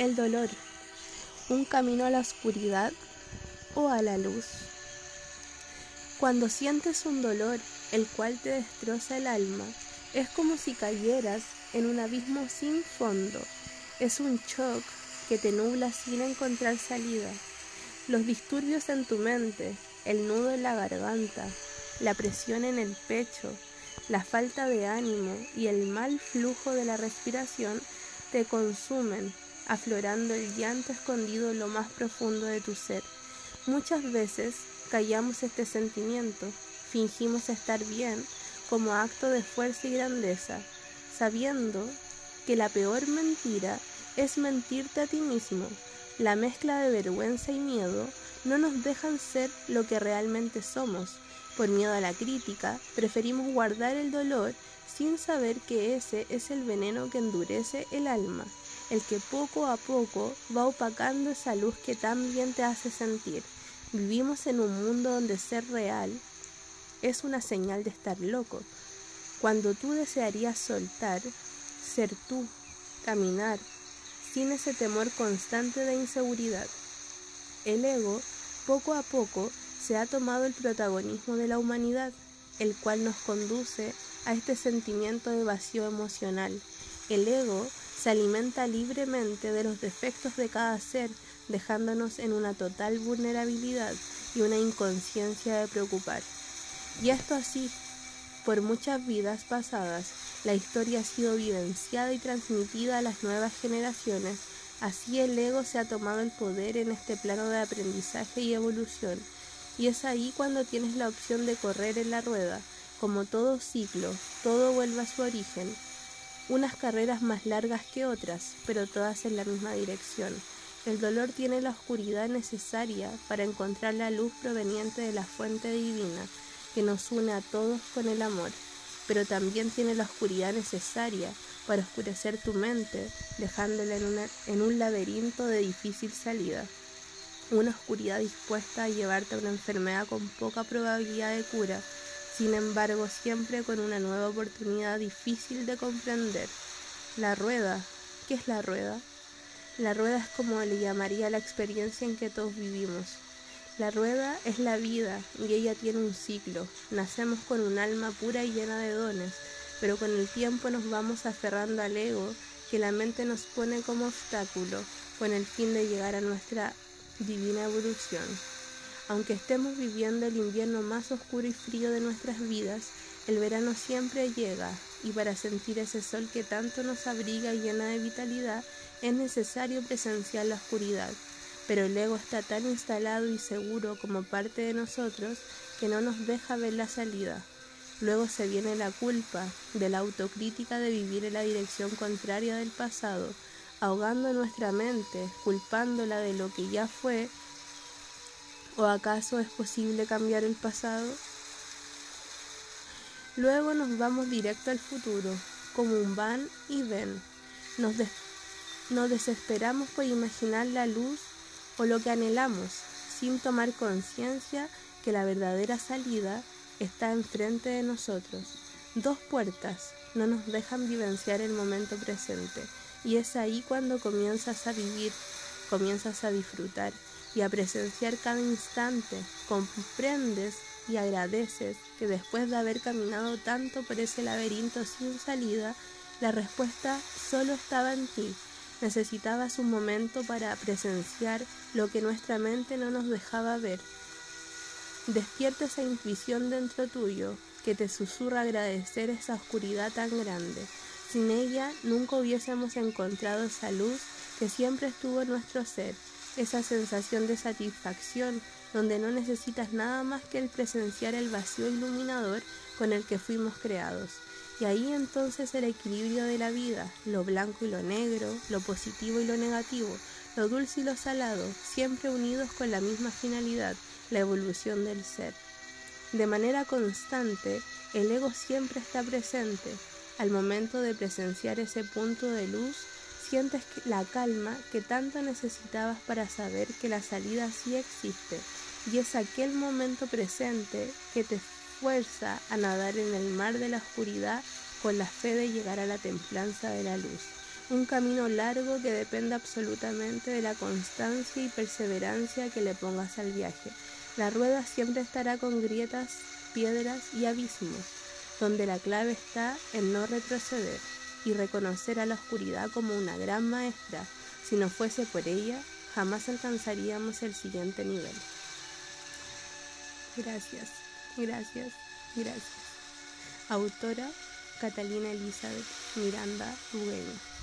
El dolor, un camino a la oscuridad o a la luz. Cuando sientes un dolor, el cual te destroza el alma, es como si cayeras en un abismo sin fondo. Es un shock que te nubla sin encontrar salida. Los disturbios en tu mente, el nudo en la garganta, la presión en el pecho, la falta de ánimo y el mal flujo de la respiración te consumen aflorando el llanto escondido en lo más profundo de tu ser. Muchas veces callamos este sentimiento, fingimos estar bien como acto de fuerza y grandeza, sabiendo que la peor mentira es mentirte a ti mismo. La mezcla de vergüenza y miedo no nos dejan ser lo que realmente somos. Por miedo a la crítica, preferimos guardar el dolor sin saber que ese es el veneno que endurece el alma el que poco a poco va opacando esa luz que tan bien te hace sentir. Vivimos en un mundo donde ser real es una señal de estar loco. Cuando tú desearías soltar, ser tú, caminar, sin ese temor constante de inseguridad. El ego, poco a poco, se ha tomado el protagonismo de la humanidad, el cual nos conduce a este sentimiento de vacío emocional. El ego se alimenta libremente de los defectos de cada ser, dejándonos en una total vulnerabilidad y una inconsciencia de preocupar. Y esto así, por muchas vidas pasadas, la historia ha sido vivenciada y transmitida a las nuevas generaciones, así el ego se ha tomado el poder en este plano de aprendizaje y evolución, y es ahí cuando tienes la opción de correr en la rueda, como todo ciclo, todo vuelve a su origen, unas carreras más largas que otras, pero todas en la misma dirección. El dolor tiene la oscuridad necesaria para encontrar la luz proveniente de la fuente divina que nos une a todos con el amor, pero también tiene la oscuridad necesaria para oscurecer tu mente, dejándola en, un laberinto de difícil salida. Una oscuridad dispuesta a llevarte a una enfermedad con poca probabilidad de cura, sin embargo siempre con una nueva oportunidad difícil de comprender. La rueda, ¿qué es la rueda? La rueda es como le llamaría la experiencia en que todos vivimos. La rueda es la vida y ella tiene un ciclo. Nacemos con un alma pura y llena de dones, pero con el tiempo nos vamos aferrando al ego que la mente nos pone como obstáculo con el fin de llegar a nuestra divina evolución. Aunque estemos viviendo el invierno más oscuro y frío de nuestras vidas, el verano siempre llega y para sentir ese sol que tanto nos abriga y llena de vitalidad es necesario presenciar la oscuridad. Pero el ego está tan instalado y seguro como parte de nosotros que no nos deja ver la salida. Luego se viene la culpa de la autocrítica de vivir en la dirección contraria del pasado, ahogando nuestra mente, culpándola de lo que ya fue ¿O acaso es posible cambiar el pasado? Luego nos vamos directo al futuro, como un van y ven. Nos, desesperamos por imaginar la luz o lo que anhelamos, sin tomar conciencia que la verdadera salida está enfrente de nosotros. Dos puertas no nos dejan vivenciar el momento presente y es ahí cuando comienzas a vivir, comienzas a disfrutar y a presenciar cada instante, comprendes y agradeces que después de haber caminado tanto por ese laberinto sin salida, la respuesta solo estaba en ti. Necesitabas un momento para presenciar lo que nuestra mente no nos dejaba ver. Despierta esa intuición dentro tuyo que te susurra agradecer esa oscuridad tan grande. Sin ella nunca hubiésemos encontrado esa luz que siempre estuvo en nuestro ser esa sensación de satisfacción donde no necesitas nada más que el presenciar el vacío iluminador con el que fuimos creados. Y ahí entonces el equilibrio de la vida, lo blanco y lo negro, lo positivo y lo negativo, lo dulce y lo salado, siempre unidos con la misma finalidad, la evolución del ser. De manera constante, el ego siempre está presente. Al momento de presenciar ese punto de luz, sientes la calma que tanto necesitabas para saber que la salida sí existe y es aquel momento presente que te fuerza a nadar en el mar de la oscuridad con la fe de llegar a la templanza de la luz. un camino largo que depende absolutamente de la constancia y perseverancia que le pongas al viaje. La rueda siempre estará con grietas, piedras y abismos, donde la clave está en no retroceder y reconocer a la oscuridad como una gran maestra. Si no fuese por ella, jamás alcanzaríamos el siguiente nivel. Gracias, gracias, gracias. Autora Catalina Elizabeth Miranda Bugueño.